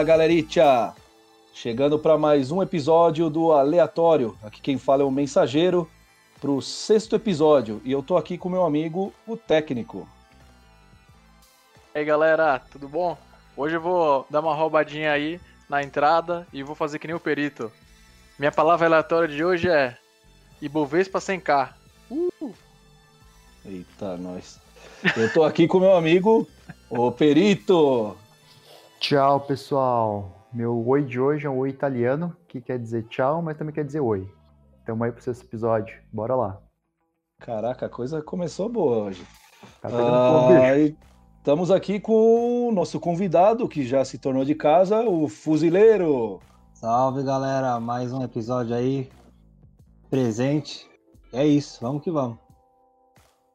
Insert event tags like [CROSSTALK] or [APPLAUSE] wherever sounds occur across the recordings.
Fala galeritia! Chegando para mais um episódio do Aleatório. Aqui quem fala é o Mensageiro para o sexto episódio e eu tô aqui com meu amigo, o técnico. E aí galera, tudo bom? Hoje eu vou dar uma roubadinha aí na entrada e vou fazer que nem o perito. Minha palavra aleatória de hoje é Ibovespa sem K. Uh! Eita, nós. Eu tô aqui com meu amigo, o perito. Tchau, pessoal. Meu oi de hoje é um oi italiano, que quer dizer tchau, mas também quer dizer oi. Tamo aí pro seu episódio. Bora lá. Caraca, a coisa começou boa hoje. Tá. Ah, estamos aqui com o nosso convidado, que já se tornou de casa, o Fuzileiro. Salve galera, mais um episódio aí presente. É isso, vamos que vamos.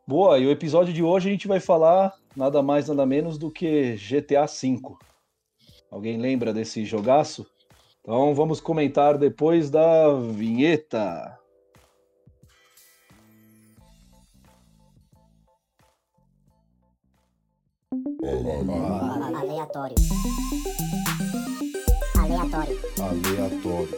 Boa, e o episódio de hoje a gente vai falar nada mais nada menos do que GTA V. Alguém lembra desse jogaço? Então vamos comentar depois da vinheta. Aleatório. Aleatório. Aleatório.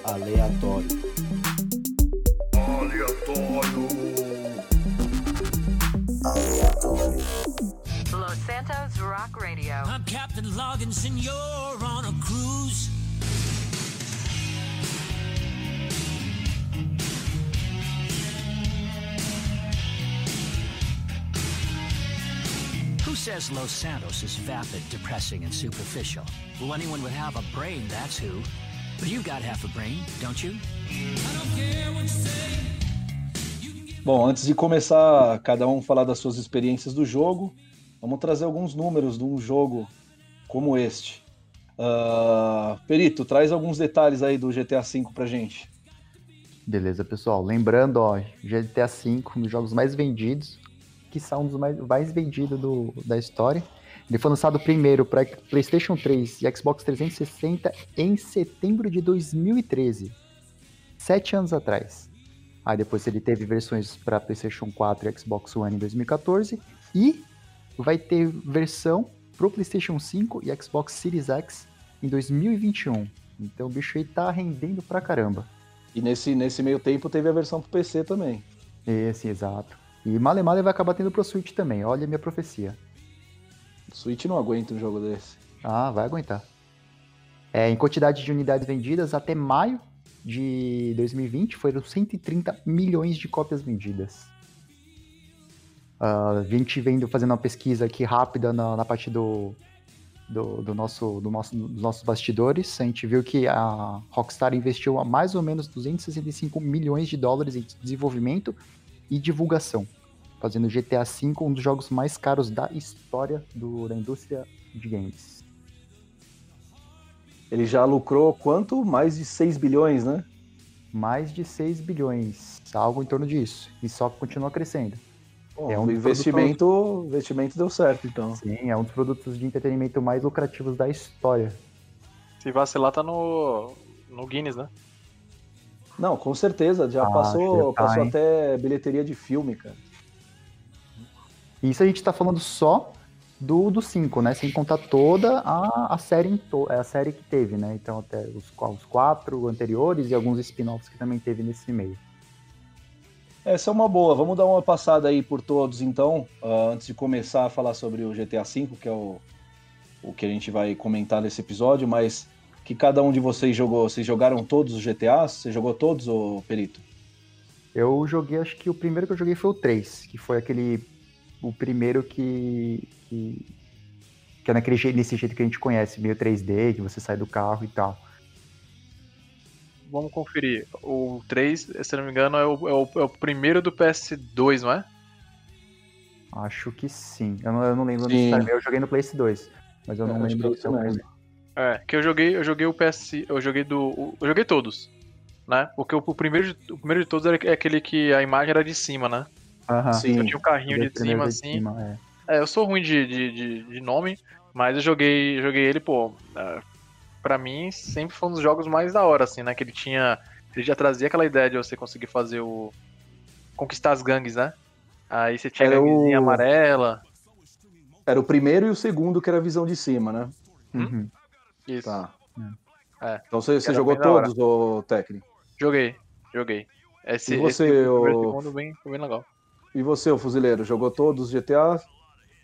Aleatório. Los Santos Rock Radio. I'm Captain Loggins and you're on a cruise. Who says Los Santos is vapid, depressing, and superficial? Well, anyone would have a brain, that's who. But you got half a brain, don't you? I don't care what you say. Bom, antes de começar cada um falar das suas experiências do jogo, vamos trazer alguns números de um jogo como este. Ah, Perito, traz alguns detalhes aí do GTA V pra gente. Beleza, pessoal. Lembrando, ó, GTA V, um dos jogos mais vendidos, que são um dos mais, mais vendidos do, da história. Ele foi lançado primeiro para PlayStation 3 e Xbox 360 em setembro de 2013, sete anos atrás. Aí depois ele teve versões para PlayStation 4 e Xbox One em 2014 e vai ter versão pro PlayStation 5 e Xbox Series X em 2021. Então o bicho aí tá rendendo pra caramba. E nesse, nesse meio tempo teve a versão pro PC também. Esse, exato. E Male Male vai acabar tendo pro Switch também, olha a minha profecia. Switch não aguenta um jogo desse. Ah, vai aguentar. É, em quantidade de unidades vendidas, até maio de 2020 foram 130 milhões de cópias vendidas. Ah, a gente vendo fazendo uma pesquisa aqui rápida na, na parte do, do, do nosso, do nosso, dos nossos bastidores, a gente viu que a Rockstar investiu a mais ou menos 265 milhões de dólares em desenvolvimento e divulgação, fazendo GTA V um dos jogos mais caros da história do, da indústria de games. Ele já lucrou quanto? Mais de 6 bilhões, né? Mais de 6 bilhões, algo em torno disso, e só continua crescendo. Bom, É um investimento, investimento deu certo, então. Sim, é um dos produtos de entretenimento mais lucrativos da história. Se vacilar, tá no, no Guinness, né? Não, com certeza, já Ah, passou, já tá, passou hein? até bilheteria de filme, cara. Isso a gente tá falando só do 5, né? Sem contar toda a, a série em to- a série que teve, né? Então até os, os quatro anteriores e alguns spin-offs que também teve nesse meio. Essa é uma boa. Vamos dar uma passada aí por todos, então, ah, antes de começar a falar sobre o GTA V, que é o, o que a gente vai comentar nesse episódio, mas que cada um de vocês jogou. Vocês jogaram todos os GTAs? Você jogou todos, ô Perito? Eu joguei, acho que o primeiro que eu joguei foi o 3, que foi aquele. O primeiro que. que, que é naquele nesse jeito que a gente conhece, meio 3D, que você sai do carro e tal. Vamos conferir. O 3, se eu não me engano, é o, é o, é o primeiro do PS2, não é? Acho que sim. Eu não, eu não lembro Sim. necessariamente. Eu joguei no PS 2, mas eu não acho lembro. é isso mesmo. É, que eu joguei, eu joguei o PS, eu joguei do, eu joguei todos, né? Porque o, o primeiro, de- o primeiro de todos era, é aquele que a imagem era de cima, né? Aham. Sim. Eu tinha o carrinho de cima, de assim. cima, é. É, eu sou ruim de, de, de, de nome, mas eu joguei, joguei ele, pô. é, pra mim, sempre foi um dos jogos mais da hora, assim, né? Que ele tinha. Ele já trazia aquela ideia de você conseguir fazer o. conquistar as gangues, né? Aí você tinha a Era o- amarela. Era o primeiro e o segundo que era a visão de cima, né? Hum? Uhum. Isso. Tá. É. Então você, você Era jogou todos, ô técnico? Joguei, joguei. Esse, E você, esse e segundo bem, foi bem legal. E você, o fuzileiro, jogou todos os GTA?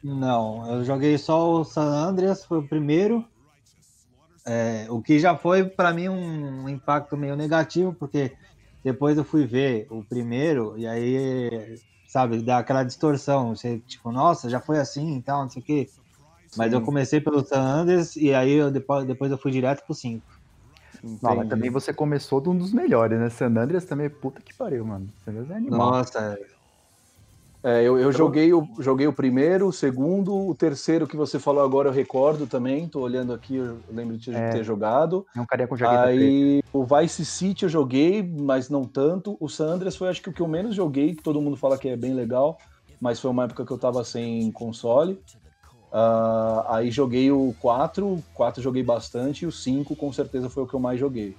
Não, eu joguei só o San Andreas, foi o primeiro. É, o que já foi pra mim um impacto meio negativo, porque depois eu fui ver o primeiro e aí, sabe, dá aquela distorção. Você, tipo, nossa, já foi assim e tal, não sei o quê. Mas Sim. eu comecei pelo San Andreas e aí eu depois, depois eu fui direto pro 5. Não, mas também você começou de um dos melhores, né? San Andreas também, puta que pariu, mano. San Andreas é animal. Nossa, É, eu, eu joguei, o, joguei o primeiro, o segundo, o terceiro que você falou agora eu recordo também, tô olhando aqui, eu lembro de É. ter jogado. É um carinha com jaqueta preta. Aí o Vice City eu joguei, mas não tanto. O San Andreas foi acho que o que eu menos joguei, que todo mundo fala que é bem legal, mas foi uma época que eu tava sem console. Ah, aí joguei o 4, o 4 joguei bastante, e o 5 com certeza foi o que eu mais joguei.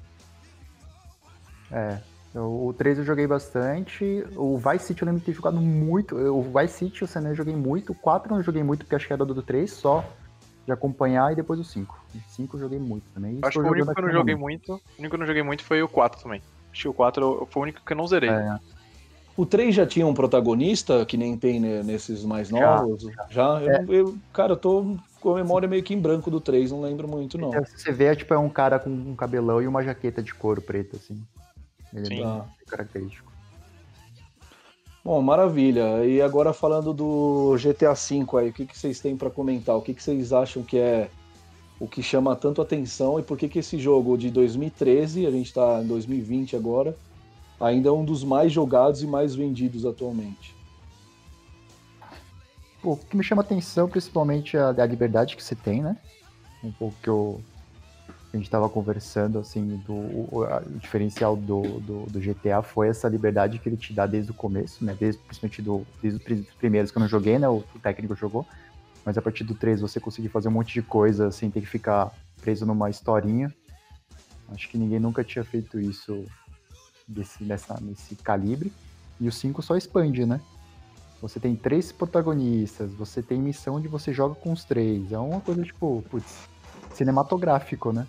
É. O o 3 eu joguei bastante. O Vice City eu lembro de ter jogado muito. O Vice City e o San eu joguei muito. O 4 eu não joguei muito, porque acho que era do 3 só. De acompanhar e depois o 5. O 5 eu joguei muito também. Acho que o único que eu não joguei muito. O único que eu não joguei muito foi o 4 também. Acho que o 4 eu- foi o único que eu não zerei. É, O 3 já tinha um protagonista, que nem tem né, nesses mais Já, novos? Já? Eu, É. eu- cara, eu tô com a memória meio que em branco do 3, não lembro muito, não. É, se você vê, é, tipo, é um cara com um cabelão e uma jaqueta de couro preto, assim. Ele Sim. é bem característico. Bom, maravilha. E agora falando do GTA V aí, o que, que vocês têm para comentar? O que, que vocês acham que é o que chama tanto atenção e por que, que esse jogo de 2013, a gente está em 2020 agora, ainda é um dos mais jogados e mais vendidos atualmente? Pô, o que me chama atenção, principalmente, é a, a liberdade que você tem, né? Um pouco que eu, a gente tava conversando, assim, do o, o diferencial do, do, do GTA foi essa liberdade que ele te dá desde o começo, né? Desde, principalmente do, desde os pri- primeiros que eu não joguei, né? O, o técnico jogou. Mas a partir do 3 você conseguir fazer um monte de coisa sem ter que ficar preso numa historinha. Acho que ninguém nunca tinha feito isso desse, nessa, nesse calibre. E o 5 só expande, né? Você tem três protagonistas, você tem missão onde você joga com os três. É uma coisa, tipo, putz, cinematográfico, né?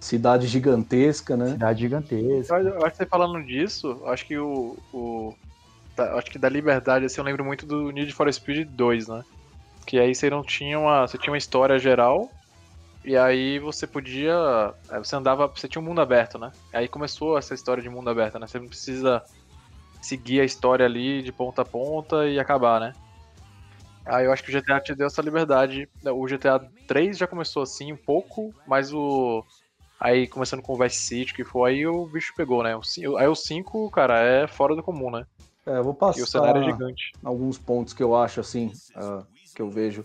Cidade gigantesca, né? Cidade gigantesca. Eu, acho que você falando disso, eu acho que o. o da- eu acho que da liberdade, assim, eu lembro muito do Need for Speed 2, né? Que aí você não tinha uma. Você tinha uma história geral. E aí você podia. Você andava. Você tinha um mundo aberto, né? Aí começou essa história de mundo aberto, né? Você não precisa seguir a história ali de ponta a ponta e acabar, né? Aí eu acho que o GTA te deu essa liberdade. O GTA 3 já começou assim um pouco, mas o. Aí começando com o Vice City, que foi aí o bicho pegou, né? O Aí o 5, cara, é fora do comum, né? É, eu vou E o cenário é passar gigante. alguns pontos que eu acho, assim, ah, que eu vejo.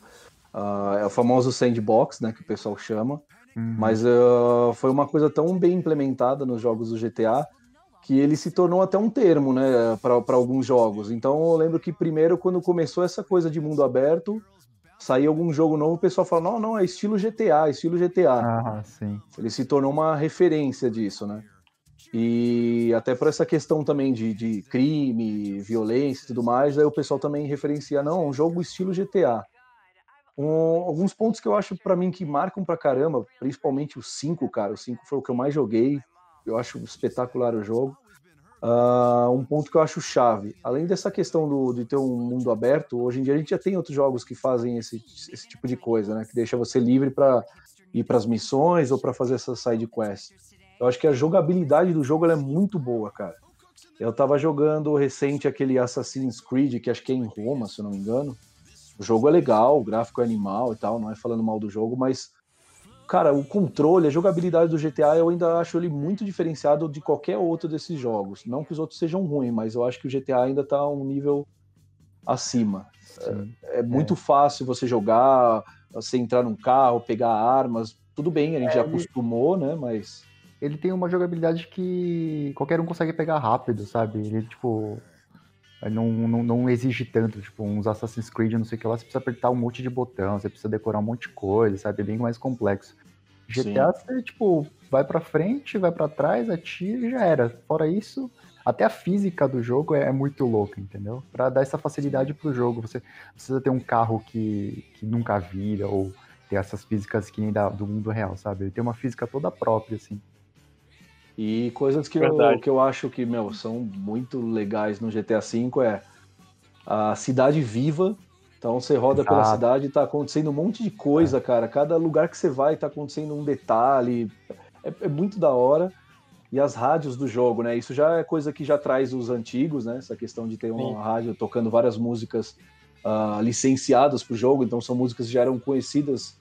Ah, é o famoso sandbox, né, que o pessoal chama. Uhum. Mas ah, foi uma coisa tão bem implementada nos jogos do GTA que ele se tornou até um termo, né, para alguns jogos. Então eu lembro que primeiro, quando começou essa coisa de mundo aberto, saía algum jogo novo, o pessoal fala: não, não, é estilo GTA, estilo GTA. Ah, sim. Ele se tornou uma referência disso, né? E até por essa questão também de, de crime, violência e tudo mais, aí o pessoal também referencia, não, um jogo estilo GTA. Um- alguns pontos que eu acho pra mim que marcam pra caramba, principalmente o 5, cara. O 5 foi o que eu mais joguei. Eu acho espetacular o jogo. Ah, um ponto que eu acho chave. Além dessa questão do, de ter um mundo aberto, hoje em dia a gente já tem outros jogos que fazem esse, esse tipo de coisa, né? Que deixa você livre para ir para as missões ou para fazer essas side quests. Eu acho que a jogabilidade do jogo é muito boa, cara. Eu tava jogando recente aquele Assassin's Creed, que acho que é em Roma, se eu não me engano. O jogo é legal, o gráfico é animal e tal, não é falando mal do jogo, mas cara, o controle, a jogabilidade do GTA, eu ainda acho ele muito diferenciado de qualquer outro desses jogos. Não que os outros sejam ruins, mas eu acho que o GTA ainda tá um nível acima. sim. É muito fácil você jogar, você entrar num carro, pegar armas. Tudo bem, a gente já ele- acostumou, né? Mas Ele tem uma jogabilidade que qualquer um consegue pegar rápido, sabe? Ele, tipo, não, não, não exige tanto, tipo, uns Assassin's Creed, não sei o que lá, você precisa apertar um monte de botão, você precisa decorar um monte de coisa, sabe? É bem mais complexo. GTA, você, tipo, vai pra frente, vai pra trás, atira e já era. Fora isso, até a física do jogo é, é muito louca, entendeu? Pra dar essa facilidade pro jogo. Você precisa ter um carro que, que nunca vira, ou ter essas físicas que nem da, do mundo real, sabe? Ele tem uma física toda própria, assim. E coisas que eu, que eu acho que, meu, são muito legais no GTA V é a cidade viva. Então você roda pela Exato. cidade e tá acontecendo um monte de coisa, cara. Cada lugar que você vai tá acontecendo um detalhe. É, é muito da hora. E as rádios do jogo, né? Isso já é coisa que já traz os antigos, né? Essa questão de ter uma Sim. rádio tocando várias músicas ah, licenciadas pro jogo. Então são músicas que já eram conhecidas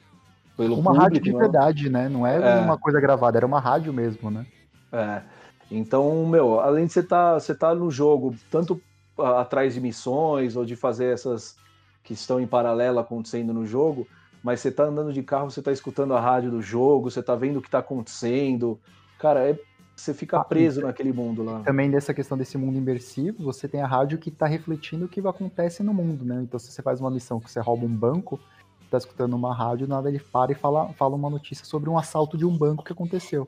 pelo Uma público. rádio de não é? verdade, né? Não é, É. uma coisa gravada, era uma rádio mesmo, né? É. Então, meu, além de você estar você tá no jogo, tanto ah, atrás de missões ou de fazer essas que estão em paralelo acontecendo no jogo, mas você tá andando de carro, você tá escutando a rádio do jogo, você tá vendo o que tá acontecendo. Cara, é- você fica Ah, preso naquele mundo lá. Também nessa questão desse mundo imersivo, você tem a rádio que tá refletindo o que acontece no mundo, né? Então, se você faz uma missão que você rouba um banco, tá escutando uma rádio, nada ele para e fala, fala uma notícia sobre um assalto de um banco que aconteceu.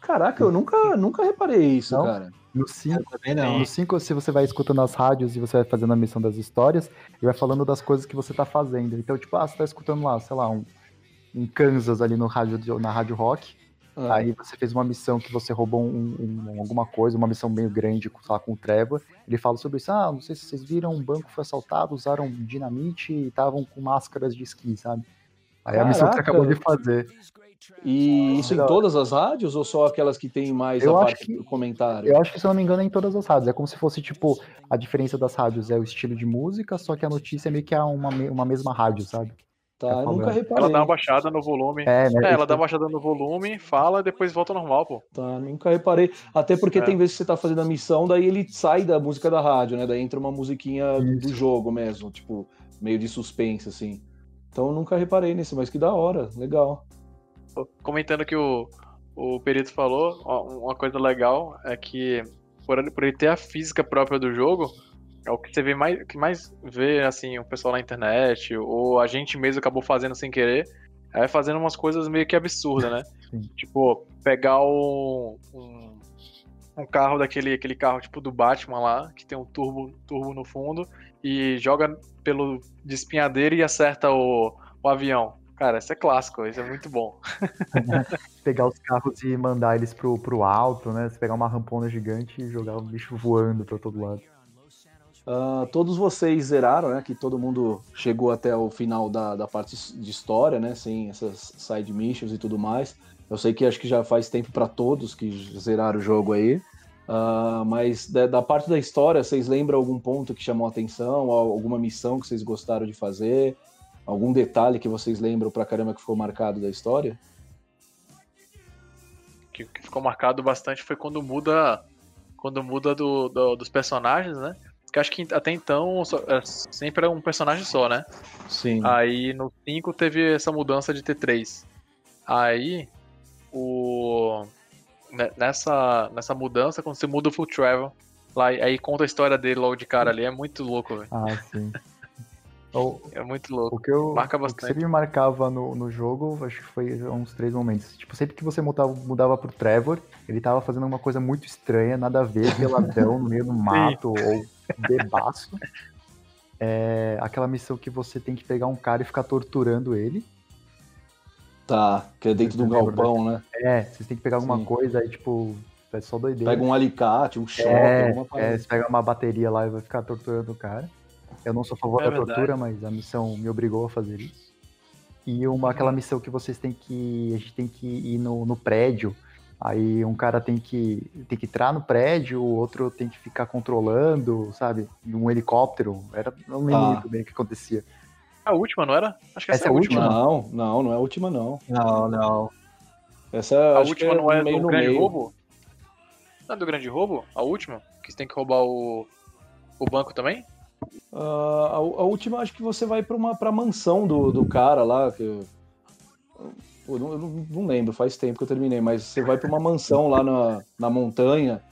Caraca, eu nunca, nunca reparei isso, Não? cara. No 5, Também não. no 5, se você vai escutando as rádios e você vai fazendo a missão das histórias, ele vai falando das coisas que você tá fazendo. Então, tipo, ah, você tá escutando lá, sei lá, um, um Kansas ali no rádio, na rádio rock, Ah, Aí você fez uma missão que você roubou um- um- alguma coisa, uma missão meio grande sei lá, com o Trevor. Ele fala sobre isso. Ah, não sei se vocês viram, um banco foi assaltado, usaram dinamite e estavam com máscaras de esqui, sabe? Aí a missão que você Caraca. acabou de fazer. E isso em todas as rádios ou só aquelas que tem mais Eu a acho parte que- do comentário? Eu acho que, se eu não me engano, é em todas as rádios. É como se fosse, tipo, a diferença das rádios é o estilo de música, só que a notícia é meio que é uma, uma mesma rádio, sabe? Tá, tá eu nunca reparei. Ela dá uma baixada no volume. É, né? É, ela dá uma baixada no volume, fala e depois volta ao normal, pô. Tá, nunca reparei. Até porque É. tem vezes que você tá fazendo a missão, daí ele sai da música da rádio, né? Daí entra uma musiquinha do Isso. jogo mesmo, tipo, meio de suspense, assim. Então eu nunca reparei nisso, mas que da hora, legal. Comentando que o, o Perito falou, uma coisa legal é que por ele, por ele ter a física própria do jogo, é o que você vê mais, que mais vê assim, o pessoal na internet, ou a gente mesmo acabou fazendo sem querer, é fazendo umas coisas meio que absurdas, né? [LAUGHS] Sim. Tipo, pegar um, um, um carro daquele aquele carro tipo do Batman lá, que tem um turbo, turbo no fundo, e joga pelo despenhadeiro e acerta o, o avião. Cara, isso é clássico, isso é muito bom. [LAUGHS] Pegar os carros e mandar eles pro, pro alto, né? Você pegar uma rampona gigante e jogar o bicho voando pra todo lado. Ah, todos vocês zeraram, né? Que todo mundo chegou até o final da, da parte de história, né? Sem essas side missions e tudo mais. Eu sei que acho que já faz tempo para todos que zeraram o jogo aí. Ah, mas da, da parte da história, vocês lembram algum ponto que chamou a atenção? Al- Alguma missão que vocês gostaram de fazer? Algum detalhe que vocês lembram pra caramba que ficou marcado da história? que, que ficou marcado bastante foi quando muda quando muda do, do- dos personagens, né? Porque acho que até então só- é, sempre era um personagem só, né? Sim. Aí no 5 teve essa mudança de ter três. Aí o ne- nessa nessa mudança quando você muda o Full Travel, lá aí conta a história dele logo de cara ali, é muito louco, velho. Ah, sim. [LAUGHS] O, É muito louco. o que eu Marca o que bastante. sempre me marcava no, no jogo, acho que foi uns três momentos. Tipo, sempre que você mudava, mudava pro Trevor, ele tava fazendo uma coisa muito estranha, nada a ver, peladão no meio do [LAUGHS] mato ou bebaço. É, aquela missão que você tem que pegar um cara e ficar torturando ele. Tá, que é dentro de um galpão, né? É, vocês têm que pegar alguma Sim. coisa aí, tipo, é só doideira. Pega um alicate, um choque, É, alguma é, parada. você pega uma bateria lá e vai ficar torturando o cara. Eu não sou a favor É da verdade. tortura, mas a missão me obrigou a fazer isso. E uma, aquela missão que vocês têm que. A gente tem que ir no, no prédio. Aí um cara tem que, tem que entrar no prédio, o outro tem que ficar controlando, sabe? Um helicóptero. Era, não lembro Ah. muito bem o que acontecia. A última, não era? Acho que essa, Essa é a é a última. Não, não, não é a última, não. Não, não. Essa A acho que última não é meio do no grande meio. roubo? Não é do grande roubo? A última? Que você tem que roubar o, o banco também? Ah, a, a última acho que você vai pra uma pra mansão do, do cara lá. Que eu, não, eu não- lembro, faz tempo que eu terminei, mas você vai pra uma mansão lá na, na montanha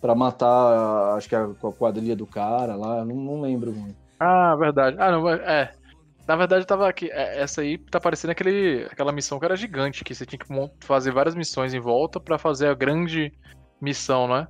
pra matar, acho que a, a quadrilha do cara lá, não, não lembro muito. Ah, verdade. Ah, não, é. Na verdade, tava aqui. é, Essa aí tá parecendo aquele, aquela missão que era gigante, que você tinha que fazer várias missões em volta pra fazer a grande missão, não é?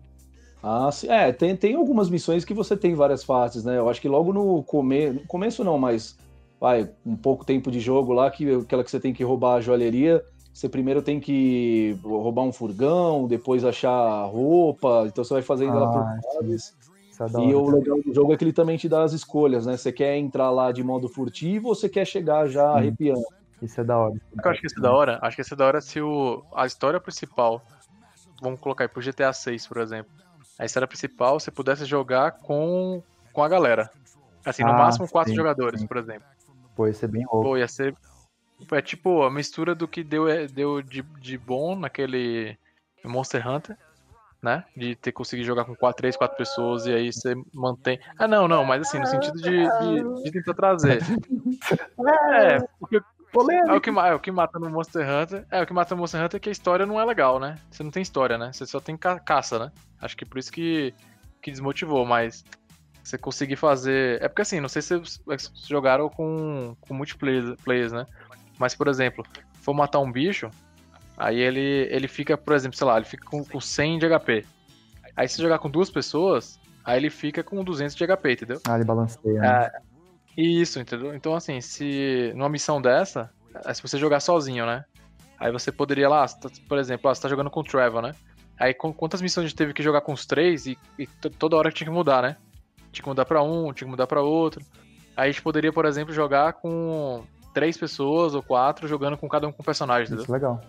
Ah, sim. É, tem, tem algumas missões que você tem várias fases, né? Eu acho que logo no começo. No começo não, mas vai, um pouco tempo de jogo lá, que aquela que você tem que roubar a joalheria, você primeiro tem que roubar um furgão, depois achar roupa, então você vai fazendo ela Ah, por fases. Isso é E o legal do jogo é que ele também te dá as escolhas, né? Você quer entrar lá de modo furtivo ou você quer chegar já Sim. arrepiando? Isso é da hora. Eu acho que isso é da hora. Acho que isso é da hora se o, a história principal, vamos colocar aí pro GTA 6, por exemplo. A história principal você pudesse jogar com, com a galera. Assim, no Ah, máximo quatro sim, jogadores, sim. por exemplo. Pô, isso é bem louco. Pô, ia ser. É tipo a mistura do que deu, deu de, de bom naquele Monster Hunter, né? De ter conseguido jogar com quatro, três, quatro pessoas e aí você mantém. Ah, não, não, mas assim, no sentido de, de, de tentar trazer. [LAUGHS] É, porque é o, que, é o que mata no Monster Hunter. É, o que mata no Monster Hunter é que a história não é legal, né? Você não tem história, né? Você só tem ca- caça, né? Acho que por isso que, que desmotivou, mas você conseguir fazer. É porque assim, não sei se vocês jogaram com, com multiplayer, players, né? Mas, por exemplo, for matar um bicho, aí ele, ele fica, por exemplo, sei lá, ele fica com, com 100 de HP. Aí se jogar com duas pessoas, aí ele fica com 200 de HP, entendeu? Ah, ele balanceia. né? É, isso, entendeu? Então, assim, se numa missão dessa, é se você jogar sozinho, né? Aí você poderia lá, tá- por exemplo, ah, você tá jogando com o Trevor, né? Aí com- quantas missões a gente teve que jogar com os três e, e to- toda hora tinha que mudar, né? Tinha que mudar pra um, tinha que mudar pra outro. Aí a gente poderia, por exemplo, jogar com três pessoas ou quatro jogando com cada um com um personagem, entendeu? Isso é legal.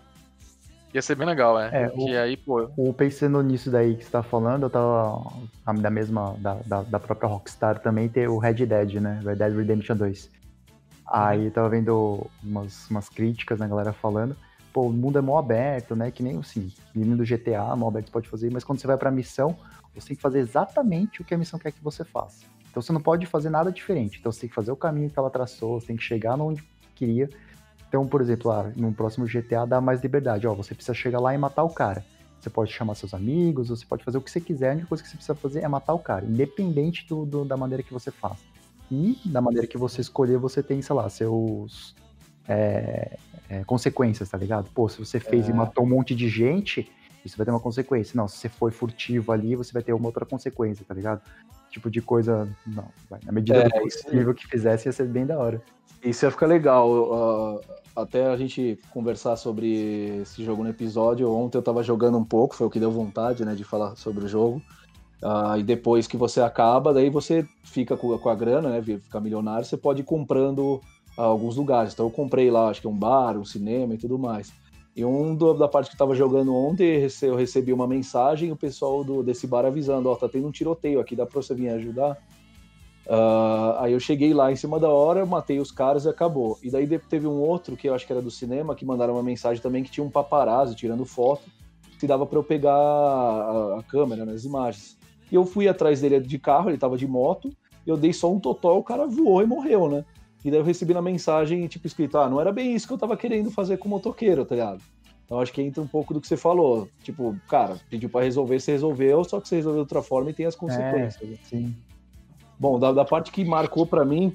Ia ser bem legal, é. É, Porque aí, pô, O pensando nisso daí que você tá falando, eu tava da mesma, da, da, da própria Rockstar também ter o Red Dead, né? Red Dead Redemption 2. Aí eu tava vendo umas, umas críticas, né, galera falando, pô, o mundo é mó aberto, né? Que nem assim, menino do GTA, mó aberto você pode fazer, mas quando você vai pra missão, você tem que fazer exatamente o que a missão quer que você faça. Então você não pode fazer nada diferente. Então você tem que fazer o caminho que ela traçou, você tem que chegar onde queria. Então, por exemplo, ah, no próximo GTA dá mais liberdade. Ó, você precisa chegar lá e matar o cara. Você pode chamar seus amigos, você pode fazer o que você quiser. A única coisa que você precisa fazer é matar o cara, independente do, do- da maneira que você faça. E da maneira que você escolher, você tem, sei lá, seus é, é, consequências, tá ligado? Pô, se você fez e É. matou um monte de gente, isso vai ter uma consequência. Não, se você foi furtivo ali, você vai ter uma outra consequência, tá ligado? Tipo de coisa, não, vai, na medida É, do possível que fizesse, ia ser bem da hora. Isso ia ficar legal. ah, até a gente conversar sobre esse jogo no episódio. Ontem eu tava jogando um pouco, foi o que deu vontade, né, de falar sobre o jogo. Ah, e depois que você acaba, daí você fica com, com a grana, né, fica milionário, você pode ir comprando ah, alguns lugares. Então eu comprei lá, acho que um bar, um cinema e tudo mais. E um do- da parte que eu tava jogando ontem, eu recebi uma mensagem, o pessoal do, desse bar avisando, ó, tá tendo um tiroteio aqui, dá pra você vir ajudar? Ah, aí eu cheguei lá em cima da hora, matei os caras e acabou. E daí teve um outro, que eu acho que era do cinema, que mandaram uma mensagem também que tinha um paparazzi tirando foto, que dava pra eu pegar a, a câmera nas imagens. E eu fui atrás dele de carro, ele tava de moto, eu dei só um totó, o cara voou e morreu, né? E daí eu recebi na mensagem, tipo, escrito, ah, não era bem isso que eu tava querendo fazer com o motoqueiro, tá ligado? Então acho que entra um pouco do que você falou. Tipo, cara, pediu pra resolver, você resolveu, só que você resolveu de outra forma e tem as consequências. né? Sim. Bom, da, da parte que marcou pra mim,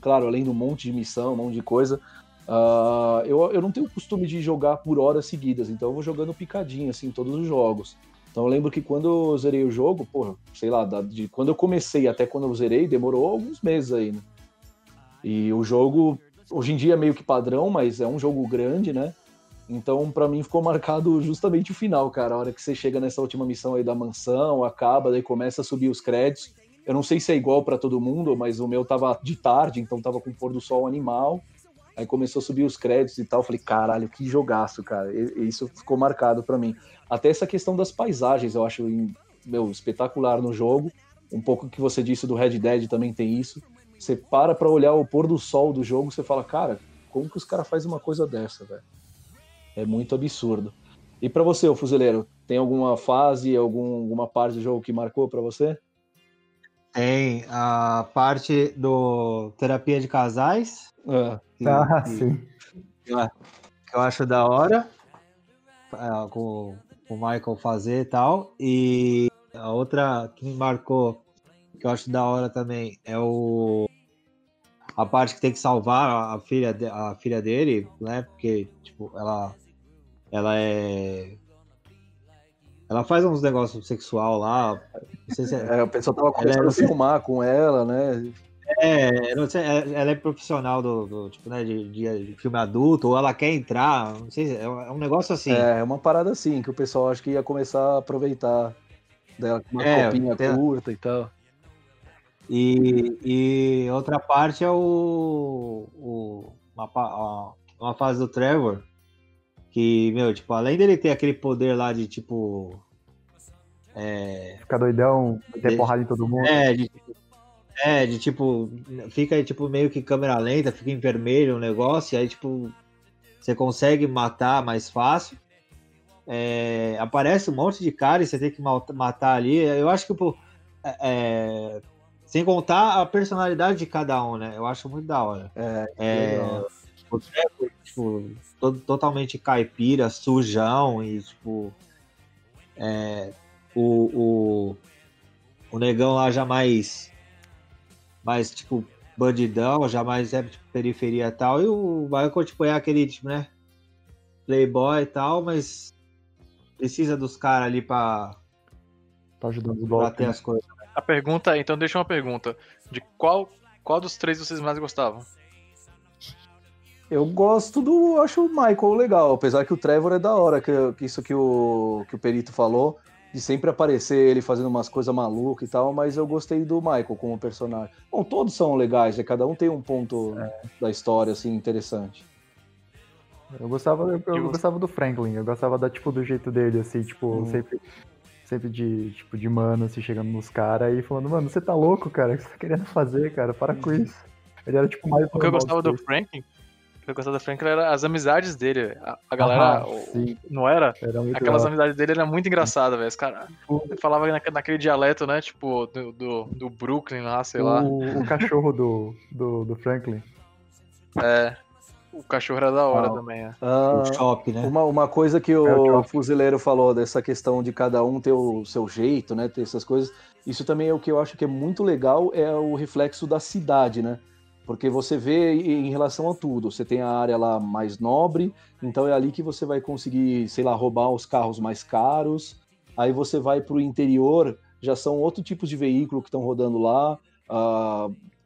claro, além do monte de missão, um monte de coisa, ah, eu, eu não tenho o costume de jogar por horas seguidas, então eu vou jogando picadinho, assim, todos os jogos. Então eu lembro que quando eu zerei o jogo, pô, sei lá, da- de quando eu comecei até quando eu zerei, demorou alguns meses aí, né? E o jogo, hoje em dia é meio que padrão, mas é um jogo grande, né? Então, pra mim, ficou marcado justamente o final, cara. A hora que você chega nessa última missão aí da mansão, acaba, daí começa a subir os créditos. Eu não sei se é igual pra todo mundo, mas o meu tava de tarde, então tava com o pôr do sol animal. Aí começou a subir os créditos e tal. Falei, caralho, que jogaço, cara. E- e isso ficou marcado pra mim. Até essa questão das paisagens, eu acho meu, espetacular no jogo. Um pouco que você disse do Red Dead também tem isso. Você para pra olhar o pôr do sol do jogo, você fala, cara, como que os caras fazem uma coisa dessa, velho? É muito absurdo. E pra você, ô fuzileiro, tem alguma fase, algum, alguma parte do jogo que marcou pra você? Tem a parte do terapia de casais, É. que, Ah, que- sim. que eu acho da hora, é, com, com o Michael fazer e tal. E a outra que me marcou, que eu acho da hora também, é o a parte que tem que salvar a, a filha, de- a filha dele, né? Porque, tipo, ela, ela é. Ela faz uns negócios sexual lá. Se é, É, o pessoal tava Ela começando é- a filmar com ela, né? É, não sei, é- ela é profissional do, do, tipo, né, de, de- filme adulto, ou ela quer entrar, não sei, é um é um negócio assim. É, uma parada assim, que o pessoal acho que ia começar a aproveitar dela com uma É, copinha curta e tal. E, e outra parte é o, o- uma, uma fase do Trevor que, meu, tipo, além dele ter aquele poder lá de tipo. É, Ficar doidão, ter Deixa- porrada em todo mundo. é, de, é, de tipo, fica tipo meio que em câmera lenta, fica em vermelho o negócio, e aí tipo, você consegue matar mais fácil. É, aparece um monte de cara e você tem que matar ali. Eu acho que, pô, é, sem contar a personalidade de cada um, né? Eu acho muito da hora. É, É. o tipo, to- totalmente caipira, sujão e, tipo, é, o, o, o negão lá já mais, mais, tipo, bandidão, já mais é, tipo, periferia e tal, e o Michael, tipo, é aquele, tipo, né, playboy e tal, mas precisa dos caras ali pra, Tá ajudando os pra golpes. ter as coisas. A pergunta, então deixa uma pergunta. De qual, qual dos três vocês mais gostavam? Eu gosto do. Acho o Michael legal, apesar que o Trevor é da hora, que, que isso que o, que o Perito falou, de sempre aparecer ele fazendo umas coisas malucas e tal, mas eu gostei do Michael como personagem. Bom, todos são legais, né? Cada um tem um ponto da história, assim, interessante. Eu gostava, eu, eu gostava do Franklin, eu gostava da, tipo, do jeito dele, assim, tipo, Uhum. sempre, sempre de, tipo, de mano, assim, chegando nos caras e falando, mano, você tá louco, cara? O que você tá querendo fazer, cara? Para com isso. Ele era, tipo, mais O que eu gostava do Franklin, que eu gostava do Franklin era as amizades dele. A, a galera, Ah, o- sim. não era? Era muito Aquelas da- amizades dele era muito engraçada, velho. Esse cara falava naque- naquele dialeto, né? Tipo, do, do, do Brooklyn lá, sei lá. o, o cachorro do, do, do Franklin. É. O cachorro era da hora Ah, também, é. Ah, O shopping, né? Uma, uma coisa que É o o Chop. fuzileiro falou dessa questão de cada um ter o seu jeito, né? Ter essas coisas. Isso também é o que eu acho que é muito legal, é o reflexo da cidade, né? Porque você vê em relação a tudo. Você tem a área lá mais nobre, então é ali que você vai conseguir, sei lá, roubar os carros mais caros. Aí você vai para o interior, já são outro tipos de veículo que estão rodando lá,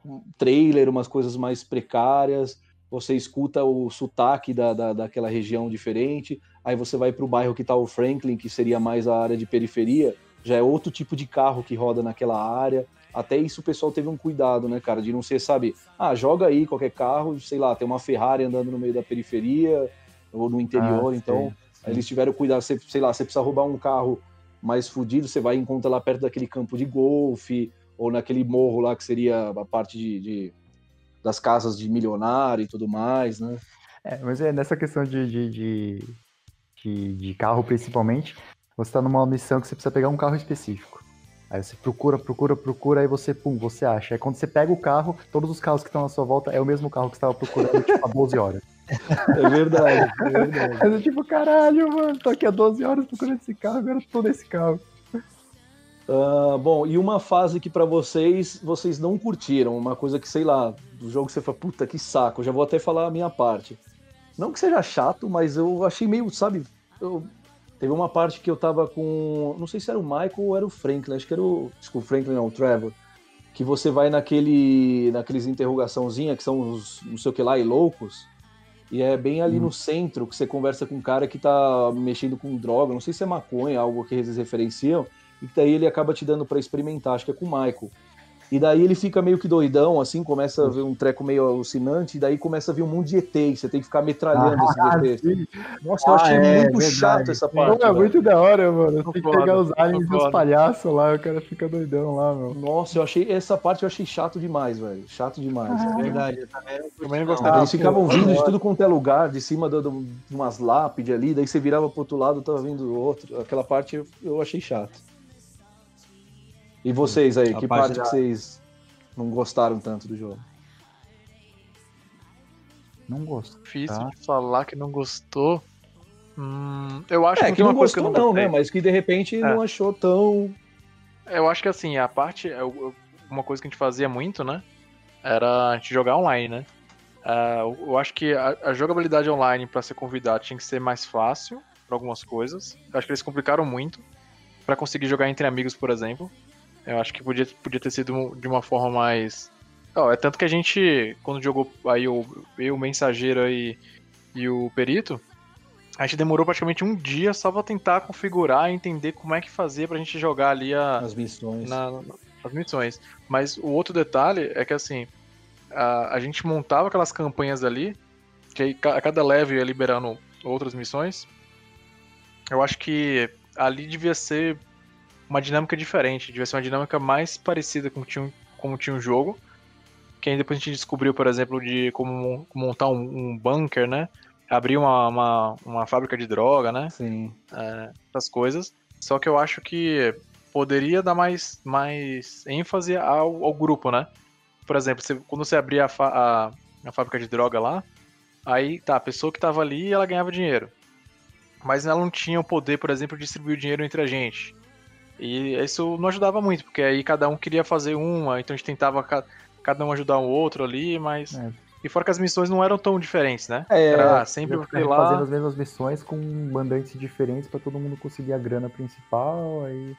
um trailer, umas coisas mais precárias você escuta o sotaque da, da, daquela região diferente, aí você vai para o bairro que está o Franklin, que seria mais a área de periferia, já é outro tipo de carro que roda naquela área. Até isso o pessoal teve um cuidado, né, cara, de não ser, sabe, ah, joga aí qualquer carro, sei lá, tem uma Ferrari andando no meio da periferia ou no interior, Ah, então sim, sim. eles tiveram cuidado, você, sei lá, você precisa roubar um carro mais fudido, você vai e encontra lá perto daquele campo de golfe, ou naquele morro lá que seria a parte de, de- das casas de milionário e tudo mais, né? É, mas é nessa questão de, de, de, de, de carro, principalmente, você tá numa missão que você precisa pegar um carro específico. Aí você procura, procura, procura, aí você, pum, você acha. Aí quando você pega o carro, todos os carros que estão à sua volta é o mesmo carro que você estava procurando, tipo, há 12 horas. É verdade, é verdade. Aí você, tipo, caralho, mano, tô aqui há 12 horas procurando esse carro, agora eu tô nesse carro. Ah, bom, e uma fase que pra vocês, vocês não curtiram, uma coisa que, sei lá, do jogo você fala, puta, que saco, eu já vou até falar a minha parte. Não que seja chato, mas eu achei meio, sabe, eu- teve uma parte que eu tava com, não sei se era o Michael ou era o Franklin, acho que era o, desculpa, o Franklin não, o Trevor, que você vai naquele, naqueles interrogaçãozinha que são os, não sei o que lá, e loucos, e é bem ali no centro que você conversa com um cara que tá mexendo com droga, não sei se é maconha, algo que eles referenciam, e daí ele acaba te dando pra experimentar, acho que é com o Michael. E daí ele fica meio que doidão, assim, começa a ver um treco meio alucinante, e daí começa a vir um monte de ETs, você tem que ficar metralhando esses ETs. Nossa, eu Ah, achei é, muito verdade. chato essa parte. é velho. muito da hora, mano. Tem que pegar os aliens e os concordo. palhaços lá, o cara fica doidão lá, meu. Nossa, eu achei essa parte eu achei chato demais, velho. Chato demais. É verdade, eu também não Também não não. Ah, Eles ficavam vindo de tudo quanto é lugar, de cima de umas lápides ali, daí você virava pro outro lado, tava vindo outro. Aquela parte eu, eu achei chato. E vocês aí, A que parte que vocês não gostaram tanto do jogo? Não gosto. Difícil Tá. de falar que não gostou. Hum, eu acho É, que, que não uma coisa que eu gostou não não, gostei. né? Mas que de repente não achou tão... Eu acho que assim, a parte. eu- Uma coisa que a gente fazia muito, né? Era a gente jogar online, né? Ah, eu acho que a, a jogabilidade online pra ser convidado tinha que ser mais fácil pra algumas coisas. Eu acho que eles complicaram muito pra conseguir jogar entre amigos, por exemplo. Eu acho que podia, podia ter sido de uma forma mais Ó, é tanto que a gente, quando jogou aí o, eu, o mensageiro aí e o perito, a gente demorou praticamente um dia só pra tentar configurar e entender como é que fazia pra gente jogar ali a, As missões. na- na- as missões. Mas o outro detalhe é que assim, a, a gente montava aquelas campanhas ali, que aí a cada level ia liberando outras missões. Eu acho que ali devia ser uma dinâmica diferente, devia ser uma dinâmica mais parecida com tinha, como tinha um jogo. Que aí depois a gente descobriu, por exemplo, de como mon- montar um, um bunker, né? Abrir uma, uma, uma fábrica de droga, né? Sim. essas coisas. Só que eu acho que poderia dar mais, mais ênfase ao, ao grupo, né? Por exemplo, você- quando você abria a, a, a fábrica de droga lá, aí tá, a pessoa que tava ali, ela ganhava dinheiro. Mas ela não tinha o poder, por exemplo, de distribuir o dinheiro entre a gente. E isso não ajudava muito, porque aí cada um queria fazer uma, então a gente tentava ca- cada um ajudar o outro ali, mas. É. E fora que as missões não eram tão diferentes, né? É, Era sempre Eu lá. fazendo as mesmas missões com mandantes diferentes pra todo mundo conseguir a grana principal, aí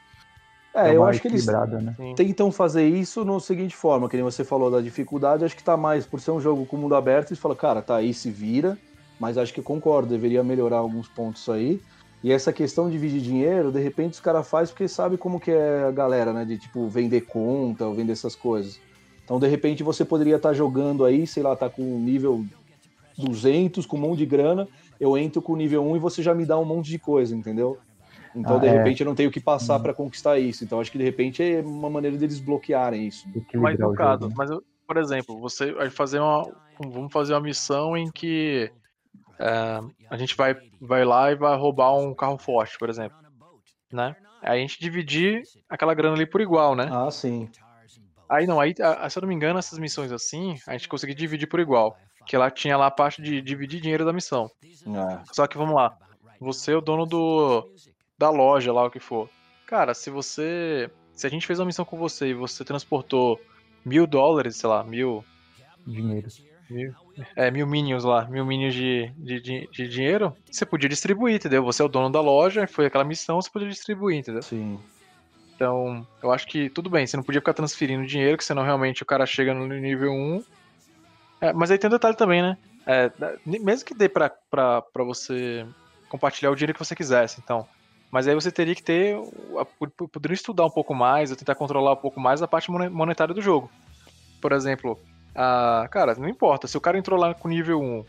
É, eu acho que eles né? Tentam fazer isso no seguinte forma, que nem você falou da dificuldade, acho que tá mais por ser um jogo com mundo aberto, eles falam, cara, tá aí, se vira, mas acho que concordo, deveria melhorar alguns pontos aí. E essa questão de dividir dinheiro, de repente os caras fazem porque sabe como que é a galera, né, de tipo vender conta ou vender essas coisas. Então, de repente você poderia estar jogando aí, sei lá, tá com nível 200, com um monte de grana, eu entro com nível 1 e você já me dá um monte de coisa, entendeu? Então, Ah, de é. repente, eu não tenho que passar pra conquistar isso. Então, acho que de repente é uma maneira deles bloquearem isso. Equilibrar mais o jogo, educado. né? Mas, por exemplo, você vai fazer uma. Vamos fazer uma missão em que é, a gente vai, vai lá e vai roubar um carro forte, por exemplo. Né? Aí a gente dividir aquela grana ali por igual, né? Ah, sim. Aí não, aí, a- se eu não me engano, essas missões assim, a gente conseguia dividir por igual. Que lá tinha lá a parte de dividir dinheiro da missão. É. Só que vamos lá. Você é o dono do da loja lá, o que for. Cara, se você. Se a gente fez uma missão com você e você transportou mil dólares, sei lá, mil. Dinheiro. É, mil minions lá, mil minions de, de, de, de dinheiro, você podia distribuir, entendeu? Você é o dono da loja, foi aquela missão, você podia distribuir, entendeu? Sim. Então, eu acho que tudo bem, você não podia ficar transferindo dinheiro, que senão realmente o cara chega no nível 1. É, mas aí tem um detalhe também, né? É, mesmo que dê pra, pra, pra você compartilhar o dinheiro que você quisesse, então. Mas aí você teria que ter. Poderia estudar um pouco mais, ou tentar controlar um pouco mais a parte mone- monetária do jogo. Por exemplo, a, cara, não importa, se o cara entrou lá com nível 1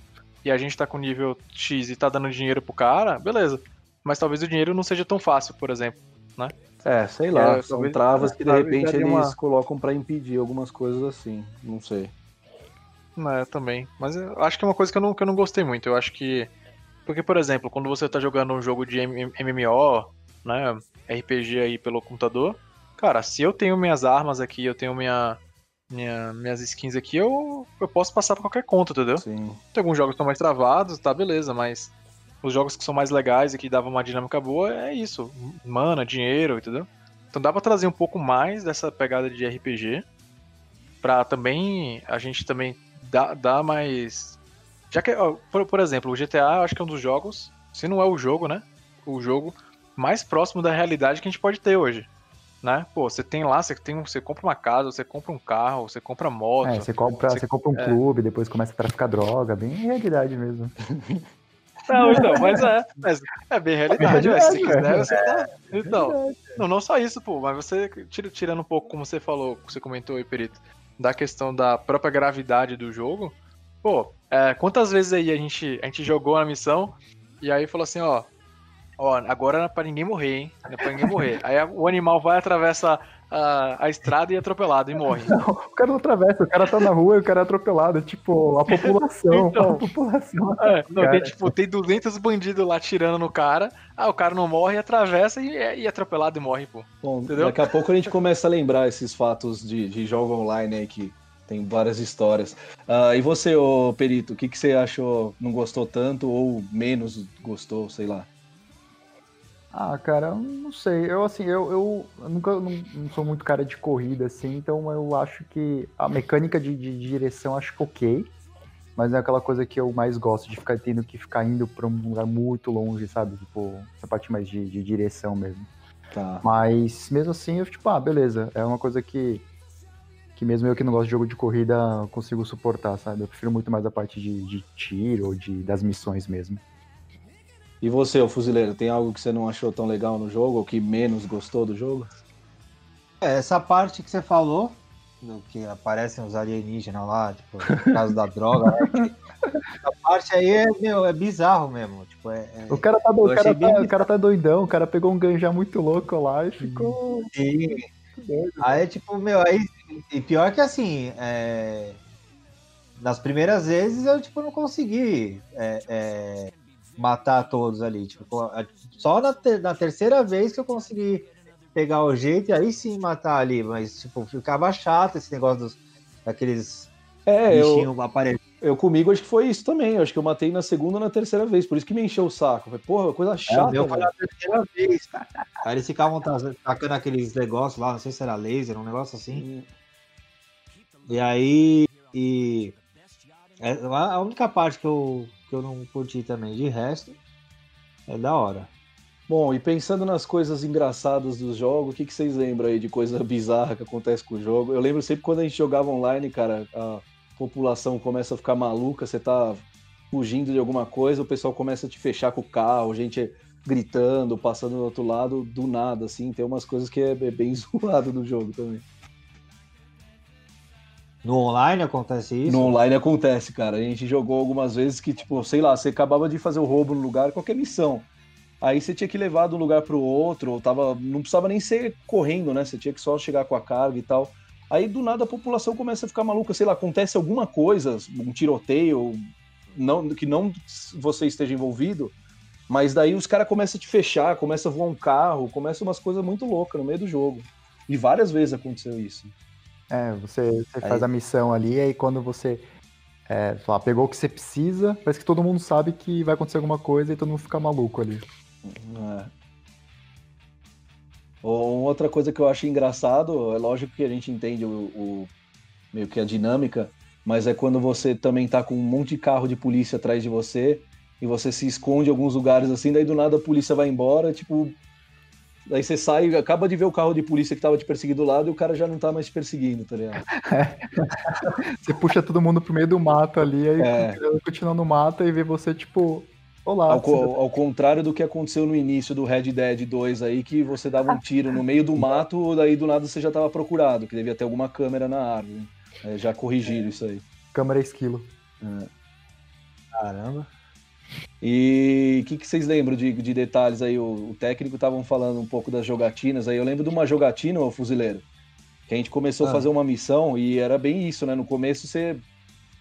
e a gente tá com nível X e tá dando dinheiro pro cara, beleza. Mas talvez o dinheiro não seja tão fácil, por exemplo. É, sei lá. É, são talvez- travas que de talvez repente eles uma- colocam pra impedir algumas coisas assim. Não sei. É, também. Mas eu acho que é uma coisa que eu não, que eu não gostei muito. Eu acho que. Porque, por exemplo, quando você tá jogando um jogo de MMO, né? RPG aí pelo computador, cara, se eu tenho minhas armas aqui, eu tenho minha, minha, minhas skins aqui, eu, eu posso passar pra qualquer conta, entendeu? Sim. Tem alguns jogos que estão mais travados, tá, beleza, mas os jogos que são mais legais e que davam uma dinâmica boa é isso. Mana, dinheiro, entendeu? Então dá pra trazer um pouco mais dessa pegada de RPG pra também a gente também dar, dar mais. Já que, ó, por, por exemplo, o GTA eu acho que é um dos jogos, se não é o jogo, né? O jogo mais próximo da realidade que a gente pode ter hoje. Né? Pô, você tem lá, você, tem, um- você compra uma casa, você compra um carro, você compra moto. É, você compra, Você- você compra um é. clube, depois começa a traficar droga, bem realidade mesmo. [LAUGHS] Não, então, mas é. Mas é bem realidade, É se quiser, você tá. Então, não, não só isso, pô, mas você, tira- tirando um pouco, como você falou, você comentou aí, Perito, da questão da própria gravidade do jogo, pô, é, quantas vezes aí a gente, a gente jogou na missão e aí falou assim, ó. Ó, agora não é pra ninguém morrer, hein? Não é pra ninguém morrer. [LAUGHS] Aí o animal vai atravessa a, a estrada e é atropelado e morre. [LAUGHS] O cara não atravessa, o cara tá na rua e o cara é atropelado. É tipo, a [LAUGHS] população. Então. a população. É, não, Cara. tem, tipo, tem 200 bandidos lá tirando no cara, ah, o cara não morre, atravessa e é, e é atropelado e morre, pô. Bom, Entendeu? daqui a pouco a gente começa a lembrar esses fatos de, de jogo online aí que tem várias histórias. Ah, e você, ô Perito, o que, que você achou? Não gostou tanto ou menos gostou, sei lá? Ah, cara, não sei. Eu, assim, eu, eu nunca não, não sou muito cara de corrida, assim, então eu acho que a mecânica de, de direção acho que ok. Mas é aquela coisa que eu mais gosto, de ficar tendo que ficar indo pra um lugar muito longe, sabe? Tipo, essa parte mais de, de direção mesmo. Tá. Mas mesmo assim, eu, tipo, ah, beleza. É uma coisa que que mesmo eu que não gosto de jogo de corrida, consigo suportar, sabe? Eu prefiro muito mais a parte de, de tiro ou de, das missões mesmo. E você, ô fuzileiro, tem algo que você não achou tão legal no jogo ou que menos gostou do jogo? É, essa parte que você falou, do que aparecem os alienígenas lá, tipo, no caso da droga, né? [LAUGHS] Essa parte aí é, meu, é bizarro mesmo. Tipo, é, é- O cara, tá, do- o Eu cara, achei bem tá, o cara tá doidão, o cara pegou um ganja muito louco lá e ficou. Sim. Aí, tipo, meu, aí. E pior que assim, é, nas primeiras vezes eu, tipo, não consegui é, é, matar todos ali. Tipo, só na, ter- na terceira vez que eu consegui pegar o jeito e aí sim matar ali. Mas, tipo, ficava chato esse negócio dos, daqueles É, eu, aparecendo. eu comigo acho que foi isso também. Eu acho que eu matei na segunda ou na terceira vez, por isso que me encheu o saco. Falei, porra, coisa É, chata, meu foi na terceira vez. Aí eles ficavam ta- tacando aqueles negócios lá, não sei se era laser, um negócio assim. E aí. E. É a única parte que eu, que eu não curti também. De resto, é da hora. Bom, e pensando nas coisas engraçadas dos jogos, o que, que vocês lembram aí de coisa bizarra que acontece com o jogo? Eu lembro sempre quando a gente jogava online, cara, a população começa a ficar maluca, você tá fugindo de alguma coisa, o pessoal começa a te fechar com o carro, gente gritando, passando do outro lado, do nada, assim. Tem umas coisas que é bem [LAUGHS] zoado do jogo também. No online acontece isso. No online acontece, cara. A gente jogou algumas vezes que, tipo, sei lá, você acabava de fazer o roubo no lugar, qualquer missão. Aí você tinha que levar de um lugar pro outro, ou tava, não precisava nem ser correndo, né? Você tinha que só chegar com a carga e tal. Aí do nada a população começa a ficar maluca, sei lá, acontece alguma coisa, um tiroteio, não, que não você esteja envolvido, mas daí os caras começam a te fechar, começa a voar um carro, começa umas coisas muito loucas no meio do jogo. E várias vezes aconteceu isso. É, você, você Aí- faz a missão ali, e aí quando você é, lá, pegou o que você precisa, parece que todo mundo sabe que vai acontecer alguma coisa e todo mundo fica maluco ali. É. Ou Outra coisa que eu acho engraçado, é lógico que a gente entende o, o- meio que a dinâmica, mas é quando você também tá com um monte de carro de polícia atrás de você e você se esconde em alguns lugares assim, daí do nada a polícia vai embora, tipo, daí você sai, acaba de ver o carro de polícia que tava te perseguindo do lado e o cara já não tá mais te perseguindo, tá ligado? [LAUGHS] Você puxa todo mundo pro meio do mato ali, aí É. continua- no mato e vê você, tipo, olá. Ao, co- ao contrário do que aconteceu no início do Red Dead 2 aí, que você dava um tiro no meio do mato, daí do nada você já tava procurado, que devia ter alguma câmera na árvore. É, já corrigiram isso aí. câmera esquilo. Caramba. E o que, que vocês lembram de, de detalhes aí? O, o técnico estavam falando um pouco das jogatinas aí. Eu lembro de uma jogatina, ô fuzileiro, que a gente começou a Ah. fazer uma missão e era bem isso, né? No começo você.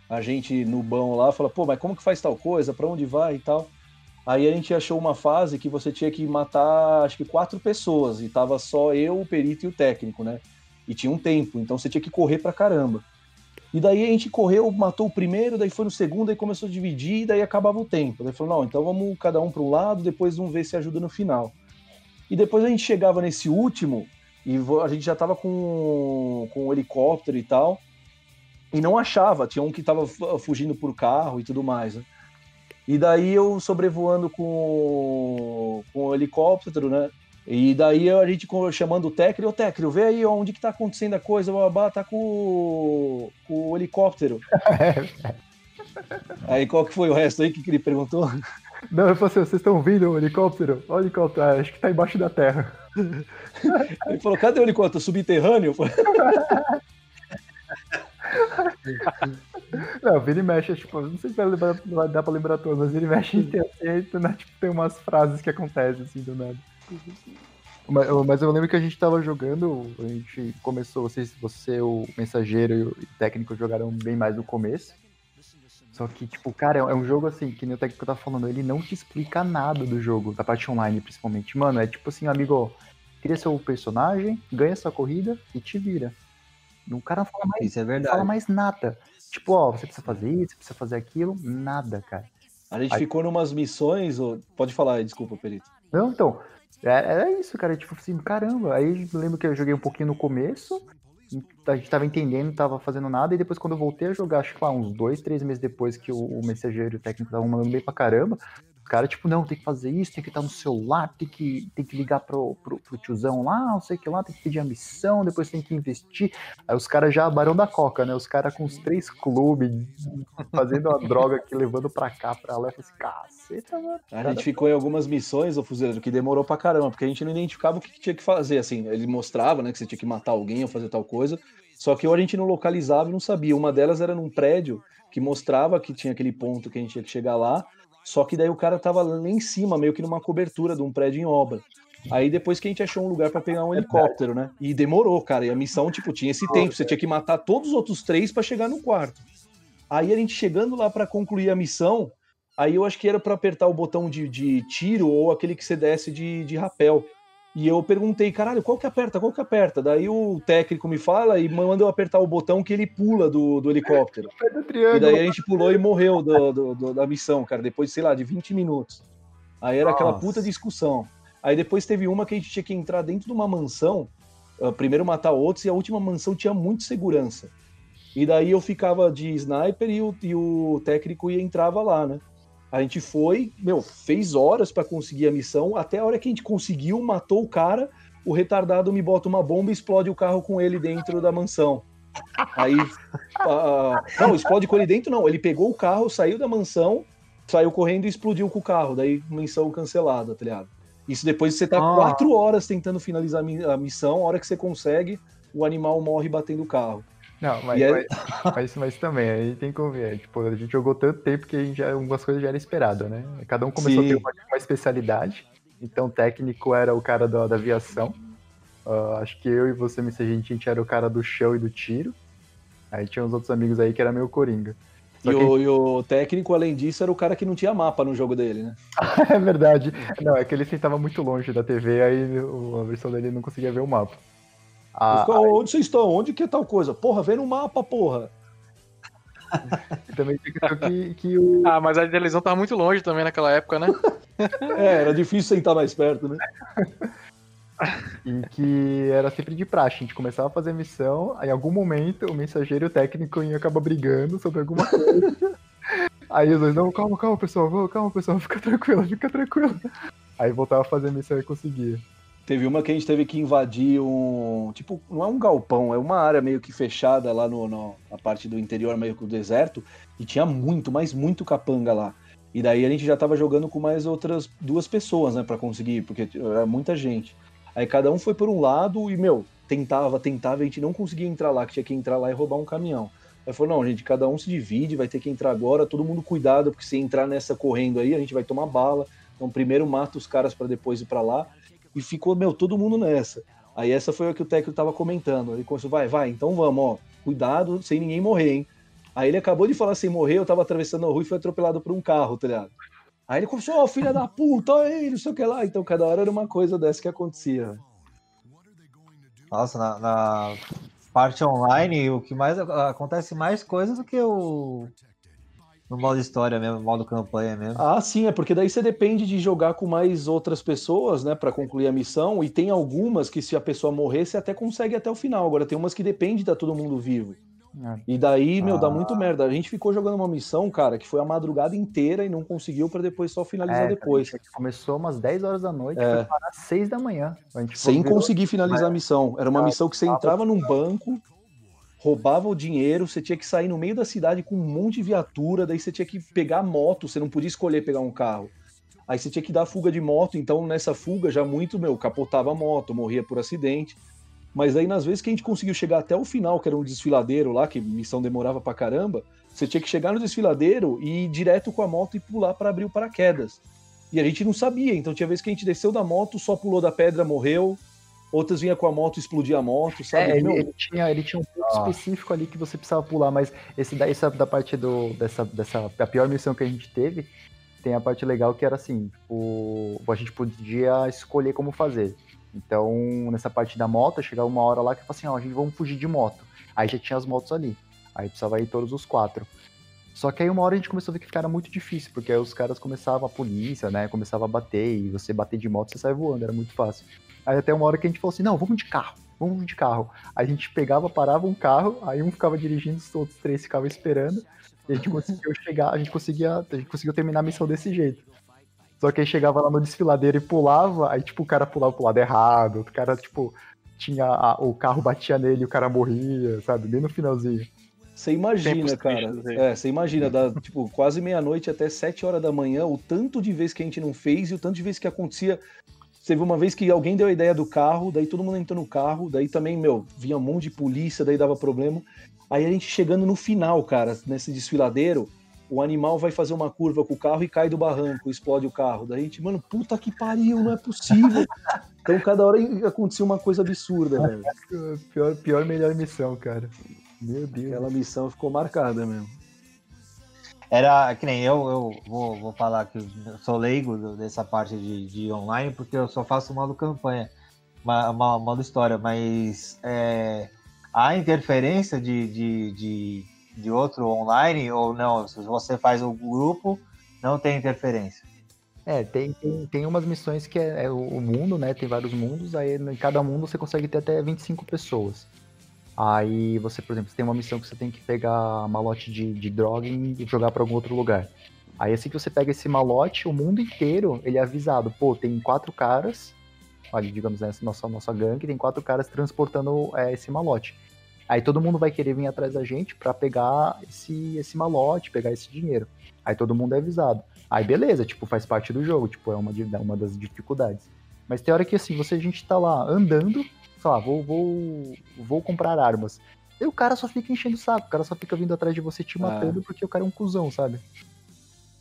A gente no bão lá fala, pô, mas como que faz tal coisa? Pra onde vai e tal? Aí a gente achou uma fase que você tinha que matar, acho que quatro pessoas, e tava só eu, o perito e o técnico, né? E tinha um tempo, então você tinha que correr pra caramba. E daí a gente correu, matou o primeiro, daí foi no segundo, aí começou a dividir, e daí acabava o tempo. Daí falou, não, então vamos cada um para um lado, depois vamos ver se ajuda no final. E depois a gente chegava nesse último, e a gente já tava com, com o helicóptero e tal, e não achava, tinha um que tava fu- fugindo por carro e tudo mais, né? E daí eu sobrevoando com, com o helicóptero, né? E daí a gente chamando o técnico, ô técnico, vê aí onde que tá acontecendo a coisa, Babá tá com, o- com o helicóptero. [LAUGHS] aí qual que foi o resto aí que que ele perguntou? Não, eu falei assim, vocês estão ouvindo o helicóptero? Olha o helicóptero, ah, acho que tá embaixo da terra. [LAUGHS] Ele falou, cadê o helicóptero? Subterrâneo? [LAUGHS] Não, vira e mexe, tipo, não sei se vai, lembrar, vai dar pra lembrar todas, mas vira e mexe tem, assim, né, tipo, tem umas frases que acontecem assim do nada. Mas, eu- mas eu lembro que a gente tava jogando, a gente começou, vocês, você, o mensageiro e o técnico jogaram bem mais no começo. Só que, tipo, cara, é um jogo assim, que nem o técnico tá falando, ele não te explica nada do jogo, da parte online principalmente. Mano, é tipo assim, amigo, cria seu personagem, ganha sua corrida e te vira. O cara não fala mais Isso é não fala verdade. mais nada. Tipo, ó, você precisa fazer isso, você precisa fazer aquilo, nada, cara. A gente Aí- ficou numas missões, ô- pode falar aí, desculpa, Perito. Não, então, é- era isso, cara, tipo assim, caramba. Aí eu lembro que eu joguei um pouquinho no começo, a gente tava entendendo, tava fazendo nada, e depois quando eu voltei a jogar, acho que lá uns dois, três meses depois que o, o mensageiro técnico estavam mandando bem pra caramba, caras, tipo, não, tem que fazer isso, tem que estar no celular, tem que, tem que ligar pro, pro, pro tiozão lá, não sei o que lá, tem que pedir a missão, depois tem que investir. Aí os caras já, barão da coca, né? Os caras com os três clubes, fazendo uma droga aqui, levando pra cá, pra lá. Eu falei assim, caceta, mano. A gente ficou em algumas missões, ô Fuzileiro, que demorou pra caramba, porque a gente não identificava o que tinha que fazer, assim. Ele mostrava, né, que você tinha que matar alguém ou fazer tal coisa, só que ou a gente não localizava e não sabia. Uma delas era num prédio que mostrava que tinha aquele ponto que a gente tinha que chegar lá, só que daí o cara tava lá em cima, meio que numa cobertura de um prédio em obra. Aí depois que a gente achou um lugar pra pegar um helicóptero, né? E demorou, cara. E a missão, tipo, tinha esse tempo. Você tinha que matar todos os outros três pra chegar no quarto. Aí a gente chegando lá pra concluir a missão, aí eu acho que era pra apertar o botão de, de tiro ou aquele que você desce de, de rapel. E eu perguntei, caralho, qual que aperta? Qual que aperta? Daí o técnico me fala e manda eu apertar o botão que ele pula do, do helicóptero. [LAUGHS] E daí a gente pulou e morreu do- do- da missão, cara, depois, sei lá, de 20 minutos. Aí era aquela Nossa. puta discussão. Aí depois teve uma que a gente tinha que entrar dentro de uma mansão, ah, primeiro matar outros, e a última mansão tinha muito segurança. E daí eu ficava de sniper e o, e o técnico ia entrava lá, né? A gente foi, meu, fez horas pra conseguir a missão, até a hora que a gente conseguiu, matou o cara, o retardado me bota uma bomba e explode o carro com ele dentro da mansão. Aí. ah, não, explode com ele dentro, não. Ele pegou o carro, saiu da mansão, saiu correndo e explodiu com o carro. Daí, missão cancelada, tá ligado? Isso depois você tá Ah. quatro horas tentando finalizar a missão, a hora que você consegue, o animal morre batendo o carro. Não, mas, é- mas, mas, mas também, aí tem que ver. Tipo, a gente jogou tanto tempo que a gente já, algumas coisas já era esperado, né? Cada um começou Sim. a ter uma, uma especialidade. Então, o técnico era o cara da, da aviação. Ah, acho que eu e você, Mr. Gente, a gente era o cara do chão e do tiro. Aí tinha uns outros amigos aí que era meio coringa. E que- o, e o técnico, além disso, era o cara que não tinha mapa no jogo dele, né? [LAUGHS] é verdade. Não, é que ele sentava muito longe da TV, aí a versão dele não conseguia ver o mapa. Ah, onde vocês estão? Onde que é tal coisa? Porra, vê no mapa, porra. [LAUGHS] também tem que, que, que o. Ah, mas a televisão tava muito longe também naquela época, né? [LAUGHS] É, era difícil sentar mais perto, né? E que era sempre de praxe. A gente começava a fazer missão, aí em algum momento o mensageiro e o técnico iam acabar brigando sobre alguma coisa. [LAUGHS] aí os dois, não, calma, calma, pessoal, calma, pessoal, fica tranquilo, fica tranquilo. Aí voltava a fazer a missão e conseguia. Teve uma que a gente teve que invadir um. Tipo, não é um galpão, é uma área meio que fechada lá no, no- na parte do interior, meio que do deserto, e tinha muito, mas muito capanga lá. E daí a gente já tava jogando com mais outras duas pessoas, né, pra conseguir, porque era muita gente. Aí cada um foi por um lado e, meu, tentava, tentava, a gente não conseguia entrar lá, que tinha que entrar lá e roubar um caminhão. Aí falou, não, gente, cada um se divide, vai ter que entrar agora, todo mundo cuidado, porque se entrar nessa correndo aí, a gente vai tomar bala. Então primeiro mata os caras pra depois ir pra lá. E ficou, meu, todo mundo nessa. Aí essa foi a que o técnico tava comentando. Ele começou, vai, vai, então vamos, ó. Cuidado, sem ninguém morrer, hein? Aí ele acabou de falar sem morrer, eu tava atravessando a rua e fui atropelado por um carro, tá ligado? Aí ele começou, ó, filha da puta, aí, não sei o que lá. Então cada hora era uma coisa dessa que acontecia. Nossa, na, na parte online, o que mais acontece mais coisas do que o no modo história mesmo, modo campanha mesmo. Ah, sim, é porque daí você depende de jogar com mais outras pessoas, né, Pra concluir a missão. E tem algumas que se a pessoa morrer, você até consegue até o final. Agora tem umas que depende de estar todo mundo vivo. É. E daí, meu, dá Ah. muito merda. A gente ficou jogando uma missão, cara, que foi a madrugada inteira e não conseguiu pra depois só finalizar É, depois. Começou umas 10 horas da noite, É. foi parar às 6 da manhã. Sem conseguir finalizar a missão. Era uma Ah, missão que você entrava num banco, roubava o dinheiro, você tinha que sair no meio da cidade com um monte de viatura, daí você tinha que pegar moto, você não podia escolher pegar um carro. Aí você tinha que dar fuga de moto, então nessa fuga já muito, meu, capotava a moto, morria por acidente. Mas aí nas vezes que a gente conseguiu chegar até o final, que era um desfiladeiro lá, que missão demorava pra caramba, você tinha que chegar no desfiladeiro e ir direto com a moto e pular pra abrir o paraquedas. E a gente não sabia, então tinha vezes que a gente desceu da moto, só pulou da pedra, morreu. Outras vinha com a moto, explodia a moto, sabe? É, ele, ele tinha, ele tinha um ponto Ah. específico ali que você precisava pular, mas esse daí, essa da parte do, dessa, dessa, a pior missão que a gente teve, tem a parte legal que era assim, tipo, a gente podia escolher como fazer. Então, nessa parte da moto, chegava uma hora lá que falava assim, ó, a gente vamos fugir de moto. Aí já tinha as motos ali. Aí precisava ir todos os quatro. Só que aí uma hora a gente começou a ver que ficara muito difícil, porque aí os caras começavam, a polícia, né, começava a bater, e você bater de moto, você sai voando, era muito fácil. Aí até uma hora que a gente falou assim, não, vamos de carro, vamos de carro. Aí a gente pegava, parava um carro, aí um ficava dirigindo, os outros três ficavam esperando, e a gente conseguiu chegar, a gente conseguia, a gente conseguiu terminar a missão desse jeito. Só que aí chegava lá no desfiladeiro e pulava, aí tipo o cara pulava pro lado errado, o cara tipo tinha a- o carro batia nele e o cara morria, sabe? Bem no finalzinho. Você imagina, Tempos cara. É, você imagina, da, tipo, quase meia-noite até sete horas da manhã, o tanto de vezes que a gente não fez e o tanto de vezes que acontecia. Viu uma vez que alguém deu a ideia do carro, daí todo mundo entrou no carro, daí também, meu, vinha um monte de polícia, daí dava problema. Aí a gente chegando no final, cara, nesse desfiladeiro, o animal vai fazer uma curva com o carro e cai do barranco, explode o carro. Daí a gente, mano, puta que pariu, não é possível. [LAUGHS] então cada hora acontecia uma coisa absurda, velho. Pior, pior melhor missão, cara. Meu Deus. Aquela missão ficou marcada mesmo. Era que nem eu, eu vou, vou falar que eu sou leigo dessa parte de, de online, porque eu só faço modo campanha, ma- ma- modo história, mas é, há interferência de, de, de, de outro online ou não? Se você faz o grupo, não tem interferência. É, tem, tem, tem umas missões que é, é o mundo, né? Tem vários mundos, aí em cada mundo você consegue ter até 25 pessoas. Aí você, por exemplo, você tem uma missão que você tem que pegar malote de, de droga e jogar para algum outro lugar. Aí assim que você pega esse malote, o mundo inteiro, ele é avisado, pô, tem quatro caras, olha, digamos, né, nossa, nossa gangue, tem quatro caras transportando é, esse malote. Aí todo mundo vai querer vir atrás da gente para pegar esse, esse malote, pegar esse dinheiro. Aí todo mundo é avisado. Aí beleza, tipo, faz parte do jogo, tipo, é uma, é uma das dificuldades. Mas tem hora que assim, você a gente tá lá andando, sei lá, vou, vou, vou comprar armas. E o cara só fica enchendo o saco, o cara só fica vindo atrás de você te matando porque o cara é um cuzão, sabe?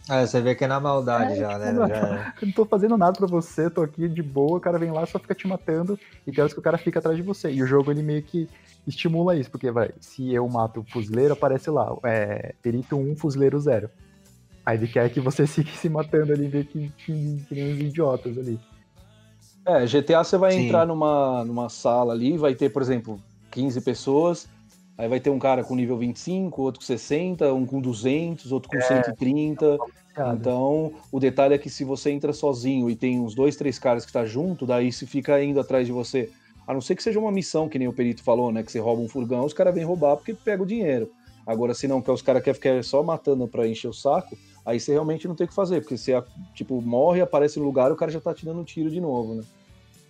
Ah, você vê que é na maldade já, né? tipo, Já- Eu não tô fazendo nada pra você, tô aqui de boa, o cara vem lá só fica te matando e tem horas que o cara fica atrás de você. E o jogo ele meio que estimula isso, porque vai, se eu mato o fuzileiro, aparece lá, é, perito 1, fuzileiro 0. Aí ele quer que você [LAUGHS] fique se matando ali, meio que, que, que nem uns idiotas ali. É, GTA você vai Sim. entrar numa, numa sala ali, vai ter, por exemplo, 15 pessoas, aí vai ter um cara com nível 25, outro com 60, um com 200, outro com 130. Então, o detalhe é que se você entra sozinho e tem uns dois, três caras que tá junto, daí se fica indo atrás de você. A não ser que seja uma missão, que nem o perito falou, né? Que você rouba um furgão, os caras vêm roubar porque pega o dinheiro. Agora, se não, que os caras querem ficar só matando pra encher o saco, aí você realmente não tem o que fazer, porque você, tipo, morre, aparece no lugar, o cara já tá te dando tiro de novo, né?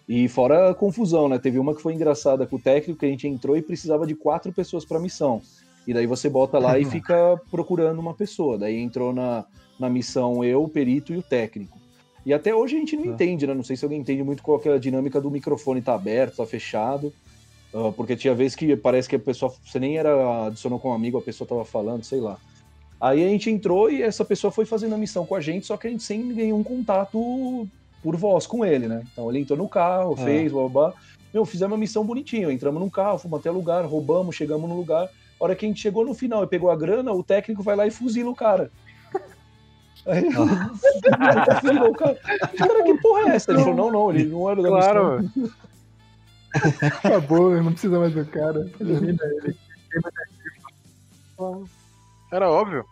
E fora a confusão, né? Teve uma que foi engraçada com o técnico, que a gente entrou e precisava de quatro pessoas pra missão. E daí você bota lá e [LAUGHS] fica procurando uma pessoa. Daí entrou na, na missão eu, o perito e o técnico. E até hoje a gente não entende, né? Não sei se alguém entende muito qual é a dinâmica do microfone tá aberto, tá fechado. Ah, porque tinha vezes que parece que a pessoa. Você nem era. adicionou com um amigo, a pessoa tava falando, sei lá. Aí a gente entrou e essa pessoa foi fazendo a missão com a gente, só que a gente sem nenhum contato por voz com ele, né? Então ele entrou no carro, É. fez, blá, blá, blá. Meu, fizemos uma missão bonitinho. Entramos num carro, fomos até lugar, roubamos, chegamos no lugar. A hora que a gente chegou no final e pegou a grana, o técnico vai lá e fuzila o cara. [LAUGHS] Aí, fuzilou o cara. Cara, que porra é essa? Ele falou, não, não, ele não era da missão. [LAUGHS] Claro, Acabou, não precisa mais do cara. [LAUGHS] Elimina ele. era óbvio.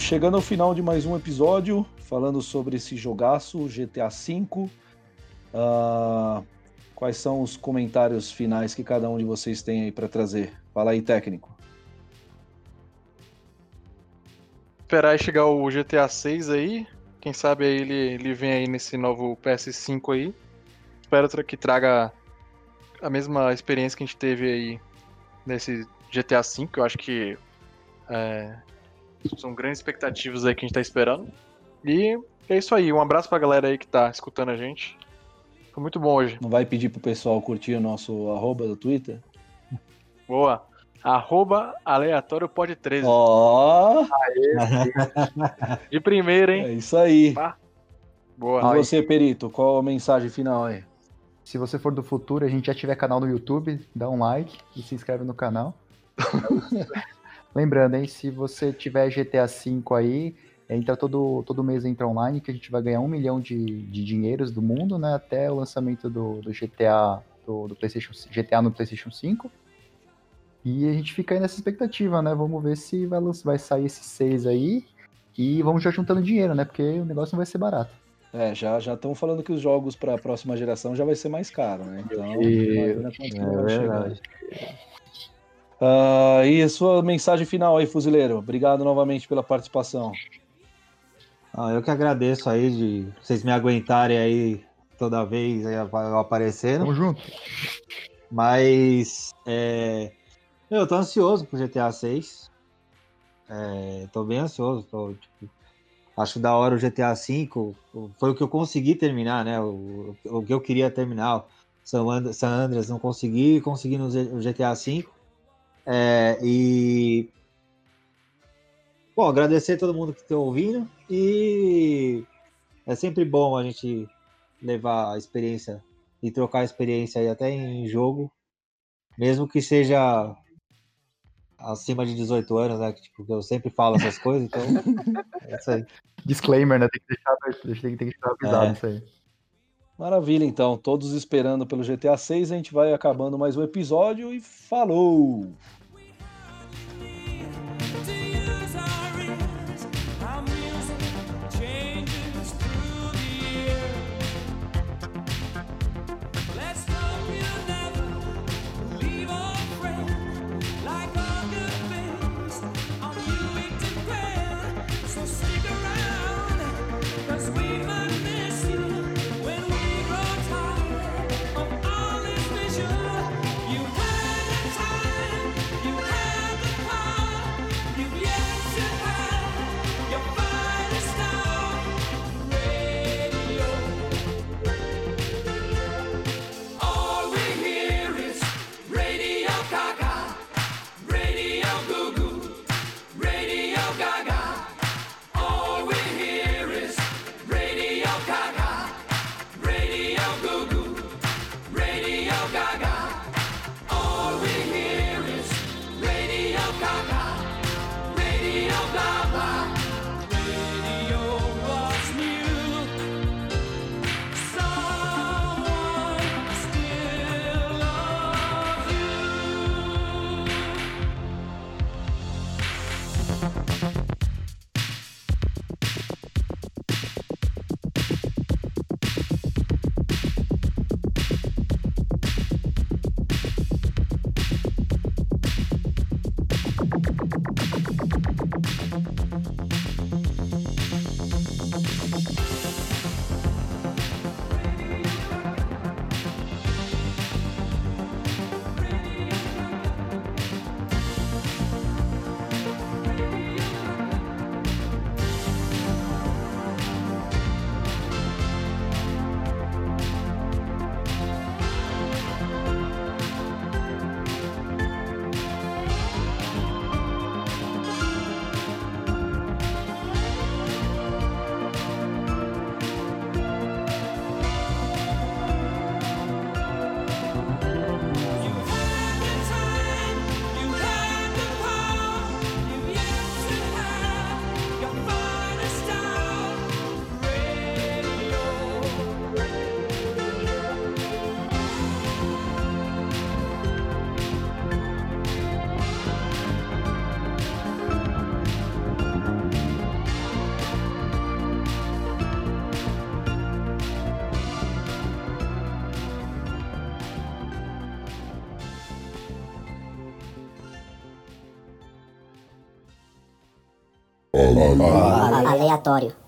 Chegando ao final de mais um episódio, falando sobre esse jogaço GTA V. Ah, quais são os comentários finais que cada um de vocês tem aí para trazer? Fala aí, técnico. Esperar chegar o GTA 6 aí. Quem sabe aí ele, ele vem aí nesse novo PS5 aí. Espero que traga a mesma experiência que a gente teve aí nesse GTA V. Eu acho que é, são grandes expectativas aí que a gente tá esperando. E é isso aí. Um abraço pra galera aí que tá escutando a gente. Foi muito bom hoje. Não vai pedir pro pessoal curtir o nosso arroba do Twitter? Boa. Arroba aleatório pod 13. Ó, De primeira, hein? é isso aí. Boa. E você, Perito, qual a mensagem final aí? Se você for do futuro, a gente já tiver canal no YouTube, dá um like e se inscreve no canal. [LAUGHS] Lembrando, hein, se você tiver GTA V aí, Entra todo, todo mês entra online que a gente vai ganhar um milhão de, de dinheiros do mundo, né? Até o lançamento do, do GTA do, do PlayStation GTA no PlayStation 5. E a gente fica aí nessa expectativa, né? Vamos ver se vai, vai sair esses seis aí. E vamos já juntando dinheiro, né? Porque o negócio não vai ser barato. É, já já estão falando que os jogos para a próxima geração já vai ser mais caro, né? Então, E- imagina quanto que É vai chegar. Ah, e a sua mensagem final aí, fuzileiro. Obrigado novamente pela participação. Ah, eu que agradeço aí de vocês me aguentarem aí toda vez eu aparecendo. Tamo junto. Mas é, eu tô ansioso pro GTA 6. É, tô bem ansioso. tô, tipo, acho da hora o GTA 5. Foi o que eu consegui terminar, né? O, o que eu queria terminar. San And- San Andreas não consegui, consegui no GTA 5. É, e bom, agradecer a todo mundo que está ouvindo e é sempre bom a gente levar a experiência e trocar a experiência aí até em jogo, mesmo que seja acima de 18 anos, né? que, Tipo, eu sempre falo essas coisas, então [LAUGHS] é isso aí. Disclaimer, né? Tem que deixar, tem que deixar avisado É. isso aí. Maravilha, então. Todos esperando pelo GTA 6. A gente vai acabando mais um episódio e falou! Aleatório.